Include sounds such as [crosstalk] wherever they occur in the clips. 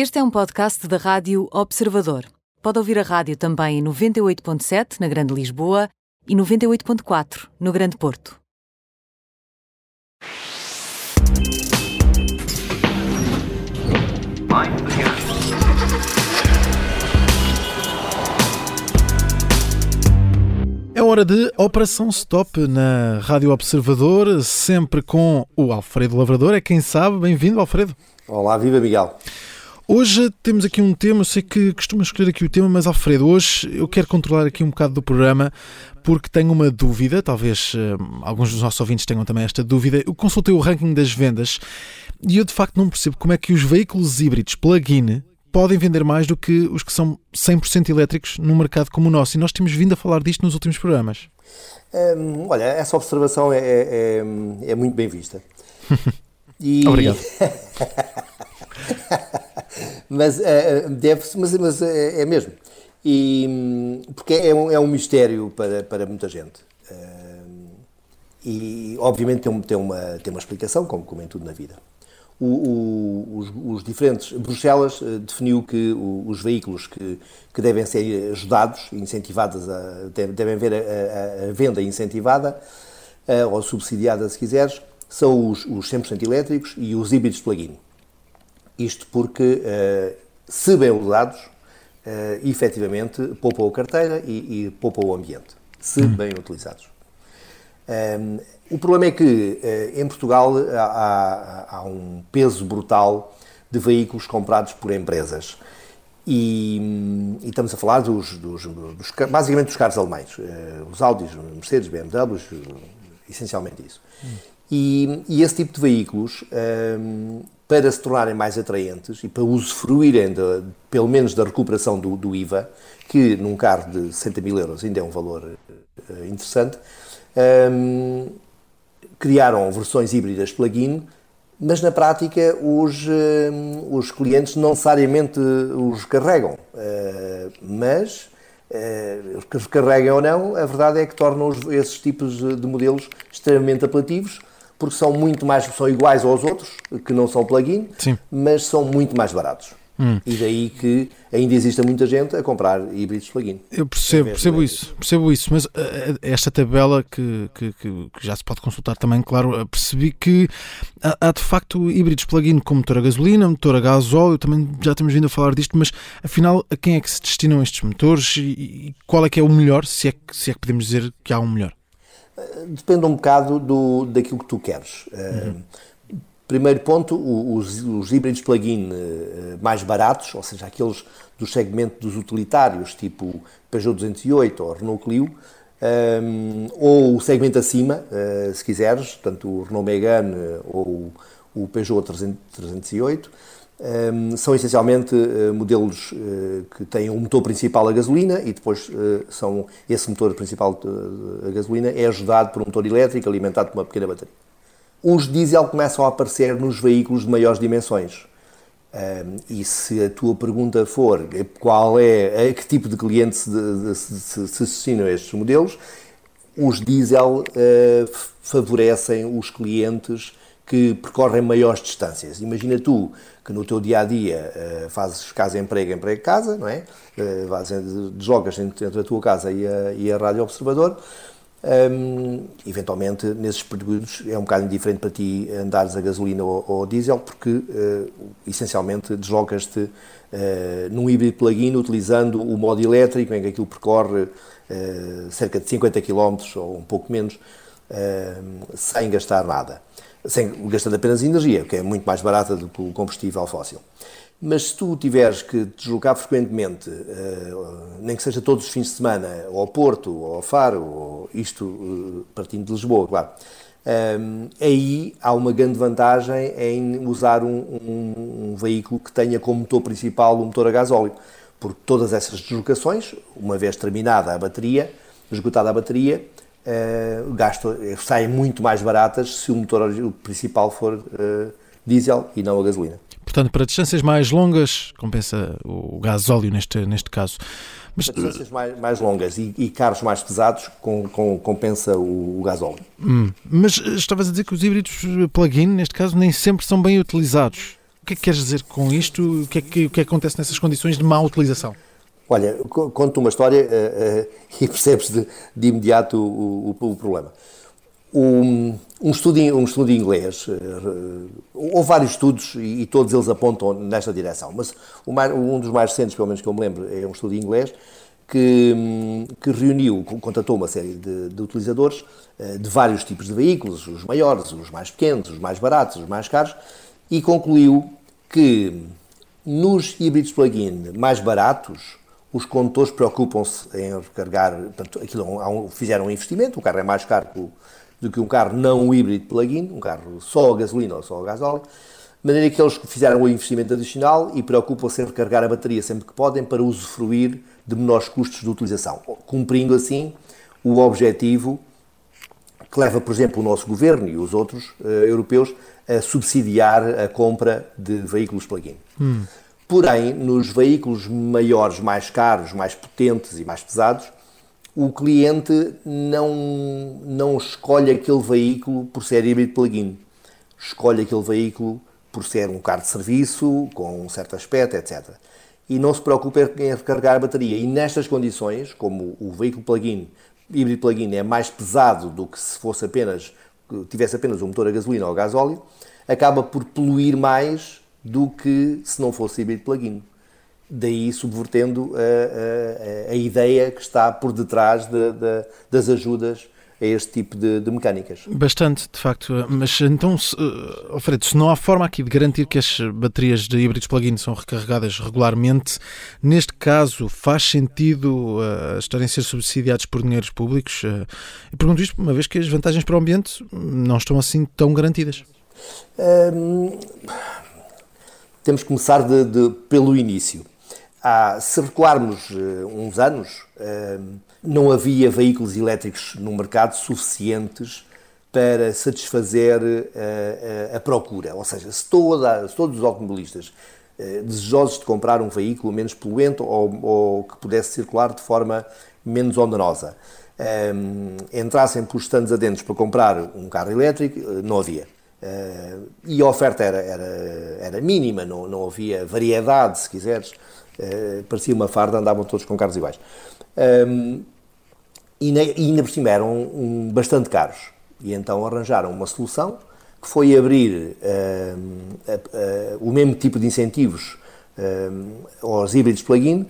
Este é um podcast da Rádio Observador. Pode ouvir a rádio também em 98.7 na Grande Lisboa e 98.4 no Grande Porto. É hora de Operação Stop na Rádio Observador, sempre com o Alfredo Lavrador. É quem sabe. Bem-vindo, Alfredo. Olá, viva Miguel. Hoje temos aqui um tema, eu sei que costumo escolher aqui o tema, mas Alfredo, hoje eu quero controlar aqui um bocado do programa porque tenho uma dúvida, talvez uh, alguns dos nossos ouvintes tenham também esta dúvida. Eu consultei o ranking das vendas e eu de facto não percebo como é que os veículos híbridos plug-in podem vender mais do que os que são 100% elétricos num mercado como o nosso. E nós temos vindo a falar disto nos últimos programas. Hum, olha, essa observação é, é, é muito bem vista. [laughs] E... Obrigado. [laughs] mas uh, deve-se, mas, mas é, é, mesmo. E, porque é um, é um mistério para, para muita gente. Uh, e obviamente tem, tem, uma, tem uma explicação, como, como em tudo na vida. O, o, os, os, diferentes. Bruxelas uh, definiu que os veículos que, que devem ser ajudados, incentivados, a, devem ver a, a, venda incentivada uh, ou subsidiada, se quiseres, são os, os 100% elétricos e os híbridos plug-in. Isto porque, uh, se bem usados, uh, efetivamente poupam a carteira e, e poupam o ambiente, se hum. bem utilizados. Um, o problema é que uh, em Portugal há, há, um peso brutal de veículos comprados por empresas. E, e estamos a falar dos, dos, dos, basicamente dos carros alemães, os Audis, Mercedes, BMWs, essencialmente isso. Hum. E, e, esse tipo de veículos, um, para se tornarem mais atraentes e para usufruírem, de, pelo menos, da recuperação do, do, IVA, que num carro de 60 mil euros ainda é um valor uh, interessante, um, criaram versões híbridas plug-in, mas na prática os, um, os clientes não necessariamente os carregam. Uh, mas uh, carreguem ou não, a verdade é que tornam esses tipos de modelos extremamente apelativos porque são muito mais, são iguais aos outros, que não são plug-in, mas são muito mais baratos. Hum. E daí que ainda existe muita gente a comprar híbridos plug-in. Eu percebo, percebo isso, percebo isso, mas uh, esta tabela que, que, que, já se pode consultar também, claro, percebi que há, há de facto híbridos plug-in com motor a gasolina, motor a gasóleo, também já temos vindo a falar disto, mas afinal a quem é que se destinam estes motores e, e qual é que é o melhor, se é, que, se é que podemos dizer que há um melhor? Depende um bocado do, daquilo que tu queres. Uhum. Primeiro ponto, os, os híbridos plug-in eh, mais baratos, ou seja, aqueles do segmento dos utilitários, tipo Peugeot 208 ou Renault Clio, um, eh, ou o segmento acima, uh, se quiseres, tanto o Renault Megane ou o Peugeot 308, um, são essencialmente uh, modelos uh, que têm um motor principal a gasolina e depois uh, são esse motor principal a gasolina é ajudado por um motor elétrico alimentado por uma pequena bateria. Os diesel começam a aparecer nos veículos de maiores dimensões. Um, e se a tua pergunta for qual é, a que tipo de cliente se, se, se, se destinam a estes modelos, os diesel favorecem os clientes que percorrem maiores distâncias. Imagina tu que no teu dia a dia uh, fazes casa-emprego, emprego-casa, não é? Uh, deslogas entre, a tua casa e a, e a Rádio Observador. Um, eventualmente, nesses períodos, é um bocado indiferente para ti andares a gasolina ou, ou diesel, porque uh, essencialmente deslogas-te uh, num híbrido plug-in utilizando o modo elétrico, em que aquilo percorre uh, cerca de 50 km ou um pouco menos, sem gastar nada sem, gastando apenas energia, que é muito mais barata do que o combustível fóssil. Mas se tu tiveres que deslocar frequentemente, uh, nem que seja todos os fins de semana, ao Porto, ou ao Faro, ou isto uh, partindo de Lisboa, claro, eh, aí há uma grande vantagem em usar um, um, um, veículo que tenha como motor principal um motor a gasóleo, porque todas essas deslocações, uma vez terminada a bateria, esgotada a bateria, uh, gasto, saem muito mais baratas se o motor principal for uh, diesel e não a gasolina. Portanto, para distâncias mais longas, compensa o gasóleo neste, neste caso. Mas, para distâncias mais, mais longas e, e, carros mais pesados, com, com, compensa o, o gasóleo. Hum, mas estavas a dizer que os híbridos plug-in, neste caso, nem sempre são bem utilizados. que é que queres dizer com isto? O que é que, o que, é que acontece nessas condições de má utilização? Olha, conto uma história uh, uh, [laughs] e percebes de, de imediato o, o, o problema. Um, um, estudo, um estudo inglês, uh, houve vários estudos e, e, todos eles apontam nesta direção, mas mais, um dos mais recentes, pelo menos que eu me lembro, é um estudo inglês que, hum, que reuniu, contatou uma série de, de utilizadores uh, de vários tipos de veículos, os maiores, os mais pequenos, os mais baratos, os mais caros, e concluiu que nos híbridos plug-in mais baratos, os condutores preocupam-se em recarregar, portanto, aquilo, fizeram um investimento, o carro é mais caro do que um carro não híbrido plug-in, um carro só a gasolina ou só a gasóleo, de maneira que eles fizeram o investimento adicional e preocupam-se em recarregar a bateria sempre que podem para usufruir de menores custos de utilização, cumprindo assim o objetivo que leva, por exemplo, o nosso governo e os outros uh, europeus a subsidiar a compra de veículos plug-in. Hum. Porém, nos veículos maiores, mais caros, mais potentes e mais pesados, o cliente não, não escolhe aquele veículo por ser híbrido plug-in. Escolhe aquele veículo por ser um carro de serviço, com um certo aspecto, etc. E não se preocupa em recarregar a bateria. E nestas condições, como o veículo plug-in, híbrido plug-in, é mais pesado do que se fosse apenas, tivesse apenas um motor a gasolina ou a gasóleo, acaba por poluir mais do que se não fosse híbrido plug-in. Daí subvertendo a, a, a, ideia que está por detrás de, de, das ajudas a este tipo de, de, mecânicas. Bastante, de facto. Mas então, se, uh, Alfredo, se não há forma aqui de garantir que as baterias de híbridos plug-in são recarregadas regularmente, neste caso faz sentido uh, estarem a ser subsidiados por dinheiros públicos? Uh, e pergunto isto uma vez que as vantagens para o ambiente não estão assim tão garantidas. Hum, temos que começar de, de, pelo início. Ah, se recuarmos uh, uns anos, uh, não havia veículos elétricos no mercado suficientes para satisfazer uh, a procura. Ou seja, se, toda, se todos os automobilistas desejosos de comprar um veículo menos poluente ou, ou, que pudesse circular de forma menos onerosa entrassem por stands adentros para comprar um carro elétrico, não havia. Uh, e a oferta era, era, era mínima, não, não havia variedade, se quiseres. Uh, parecia uma farda, andavam todos com carros iguais. Um, e, ne, e ainda por cima eram um, bastante caros. E então arranjaram uma solução que foi abrir o mesmo tipo de incentivos aos híbridos plug-in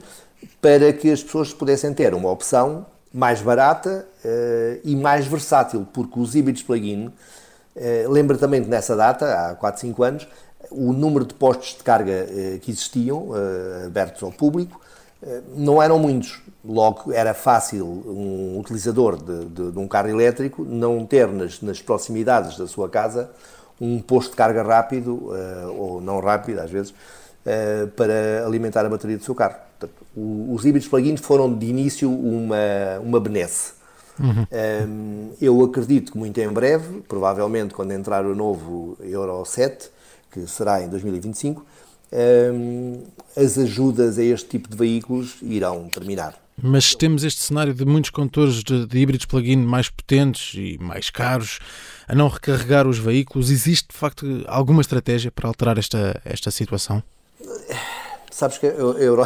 para que as pessoas pudessem ter uma opção mais barata uh, e mais versátil, porque os híbridos plug-in eh, lembra também que nessa data, há 4, 5 anos, o número de postos de carga eh, que existiam, eh, abertos ao público, não eram muitos. Logo, era fácil um utilizador de, de, de um carro elétrico não ter nas, nas, proximidades da sua casa um posto de carga rápido, ou não rápido às vezes, para alimentar a bateria do seu carro. Portanto, os híbridos plug-in foram de início uma, uma benesse. Uhum. Um, eu acredito que muito em breve, provavelmente quando entrar o novo Euro 7, que será em 2025, um, as ajudas a este tipo de veículos irão terminar. Mas temos este cenário de muitos condutores de, de híbridos plug-in mais potentes e mais caros a não recarregar os veículos. Existe, de facto, alguma estratégia para alterar esta, esta situação? Sabes que eu, eu,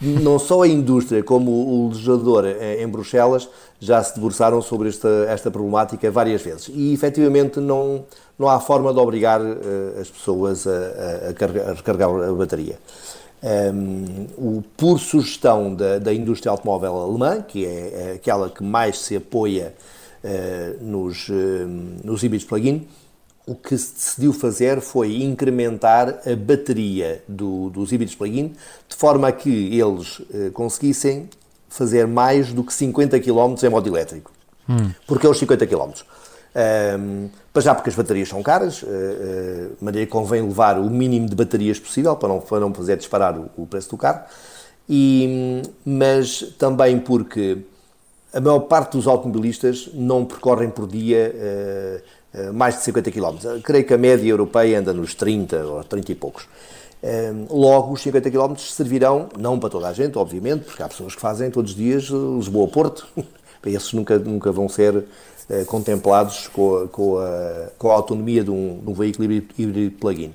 não só a indústria como o legislador em Bruxelas já se debruçaram sobre esta, esta problemática várias vezes. E efetivamente não, não há forma de obrigar uh, as pessoas a, a, a, recarregar a bateria. Um, o, por sugestão da, da indústria automóvel alemã, que é, é aquela que mais se apoia uh, nos, uh, nos plug-in, o que se decidiu fazer foi incrementar a bateria do, dos híbridos plug-in, de forma a que eles eh, conseguissem fazer mais do que 50 km em modo elétrico. Hum. Porque é os 50 km. Um, para já porque as baterias são caras, uh, uh, de maneira que convém levar o mínimo de baterias possível para não, para não fazer disparar o, o preço do carro, e, mas também porque a maior parte dos automobilistas não percorrem por dia uh, eh, mais de 50 km. Creio que a média europeia anda nos 30 ou 30 e poucos. Eh, logo, os 50 km servirão, não para toda a gente, obviamente, porque há pessoas que fazem todos os dias eh, Lisboa-Porto. [laughs] Esses nunca, nunca vão ser contemplados com a, com a, com a autonomia de um, de um veículo híbrido plug-in.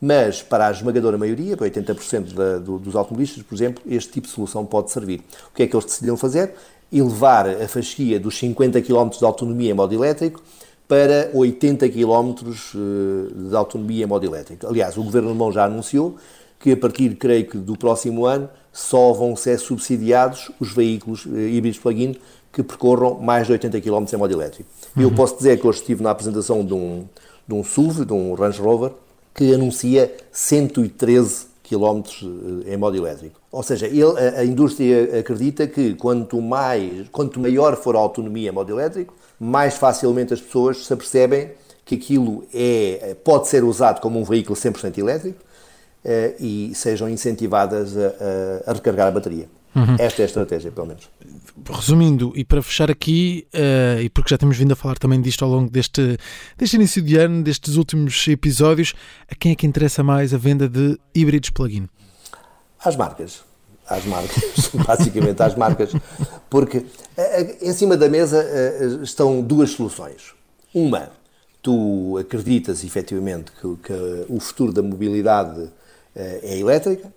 Mas para a esmagadora maioria, para 80% da, do, dos automobilistas, por exemplo, este tipo de solução pode servir. O que é que eles decidiram fazer? Elevar a fasquia dos 50 km de autonomia em modo elétrico para 80 km eh, de autonomia em modo elétrico. Aliás, o governo alemão já anunciou que a partir, creio que, do próximo ano, só vão ser subsidiados os veículos eh, híbridos plug-in que percorram mais de 80 km em modo elétrico. Uhum. Eu posso dizer que hoje estive na apresentação de um, de um SUV, de um Range Rover, que anuncia 113 km eh, em modo elétrico. Ou seja, ele, a, a, indústria acredita que quanto, mais, quanto maior for a autonomia em modo elétrico, mais facilmente as pessoas se apercebem que aquilo é, pode ser usado como um veículo 100% elétrico uh, e sejam incentivadas a, a, a recarregar a bateria. Uhum. Esta é a estratégia, pelo menos. Resumindo, e para fechar aqui, uh, e porque já temos vindo a falar também disto ao longo deste, deste início de ano, destes últimos episódios, a quem é que interessa mais a venda de híbridos plug-in? Às marcas. Às marcas, [laughs] basicamente às marcas. Porque uh, em cima da mesa estão duas soluções. Uma, tu acreditas efetivamente que, que o futuro da mobilidade é elétrica,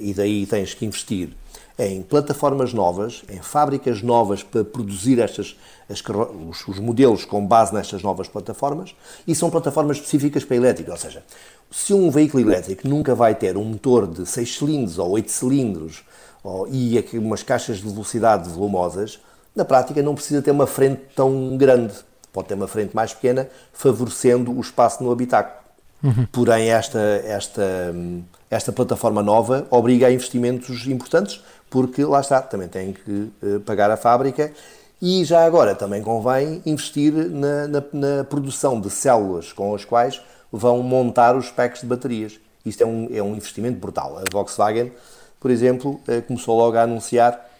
e daí tens que investir em plataformas novas, em fábricas novas para produzir estas, as, os, os, modelos com base nestas novas plataformas, e são plataformas específicas para elétrica, ou seja, se um veículo elétrico nunca vai ter um motor de 6 cilindros ou 8 cilindros ou, e umas caixas de velocidade volumosas, na prática não precisa ter uma frente tão grande, pode ter uma frente mais pequena, favorecendo o espaço no habitáculo. Uhum. Porém, esta, esta, esta plataforma nova obriga a investimentos importantes, porque lá está, também tem que uh, pagar a fábrica e já agora também convém investir na, na, na, produção de células com as quais vão montar os packs de baterias. Isto é um, é um investimento brutal. A Volkswagen, por exemplo, uh, começou logo a anunciar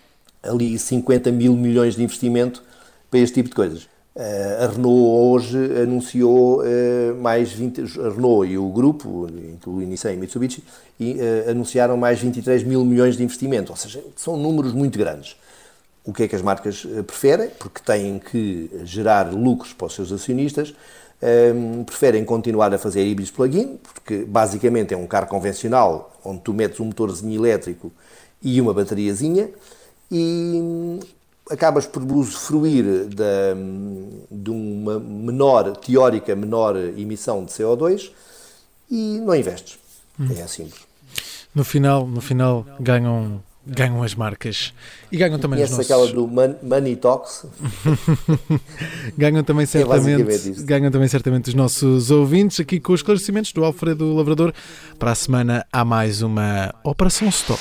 ali 50 mil milhões de investimento para este tipo de coisas. Eh, a Renault hoje anunciou eh, mais 20, a Renault e o grupo, incluindo Nissan e Mitsubishi, e, uh, anunciaram mais 23 mil milhões de investimento, ou seja, são números muito grandes. O que é que as marcas preferem? Porque têm que gerar lucros para os seus acionistas, um, preferem continuar a fazer híbridos plug-in, porque basicamente é um carro convencional onde tu metes um motorzinho elétrico e uma bateriazinha, e acabas por usufruir de, de uma menor, teórica menor emissão de CO2 e não investes. Hum. É simples. No final, no final ganham ganham as marcas e ganham também e os nossos... aquela do Money Talks? [laughs] ganham também é certamente, é ganham também certamente os nossos ouvintes aqui com os esclarecimentos do Alfredo Lavrador. Para a semana há mais uma Operação Stop.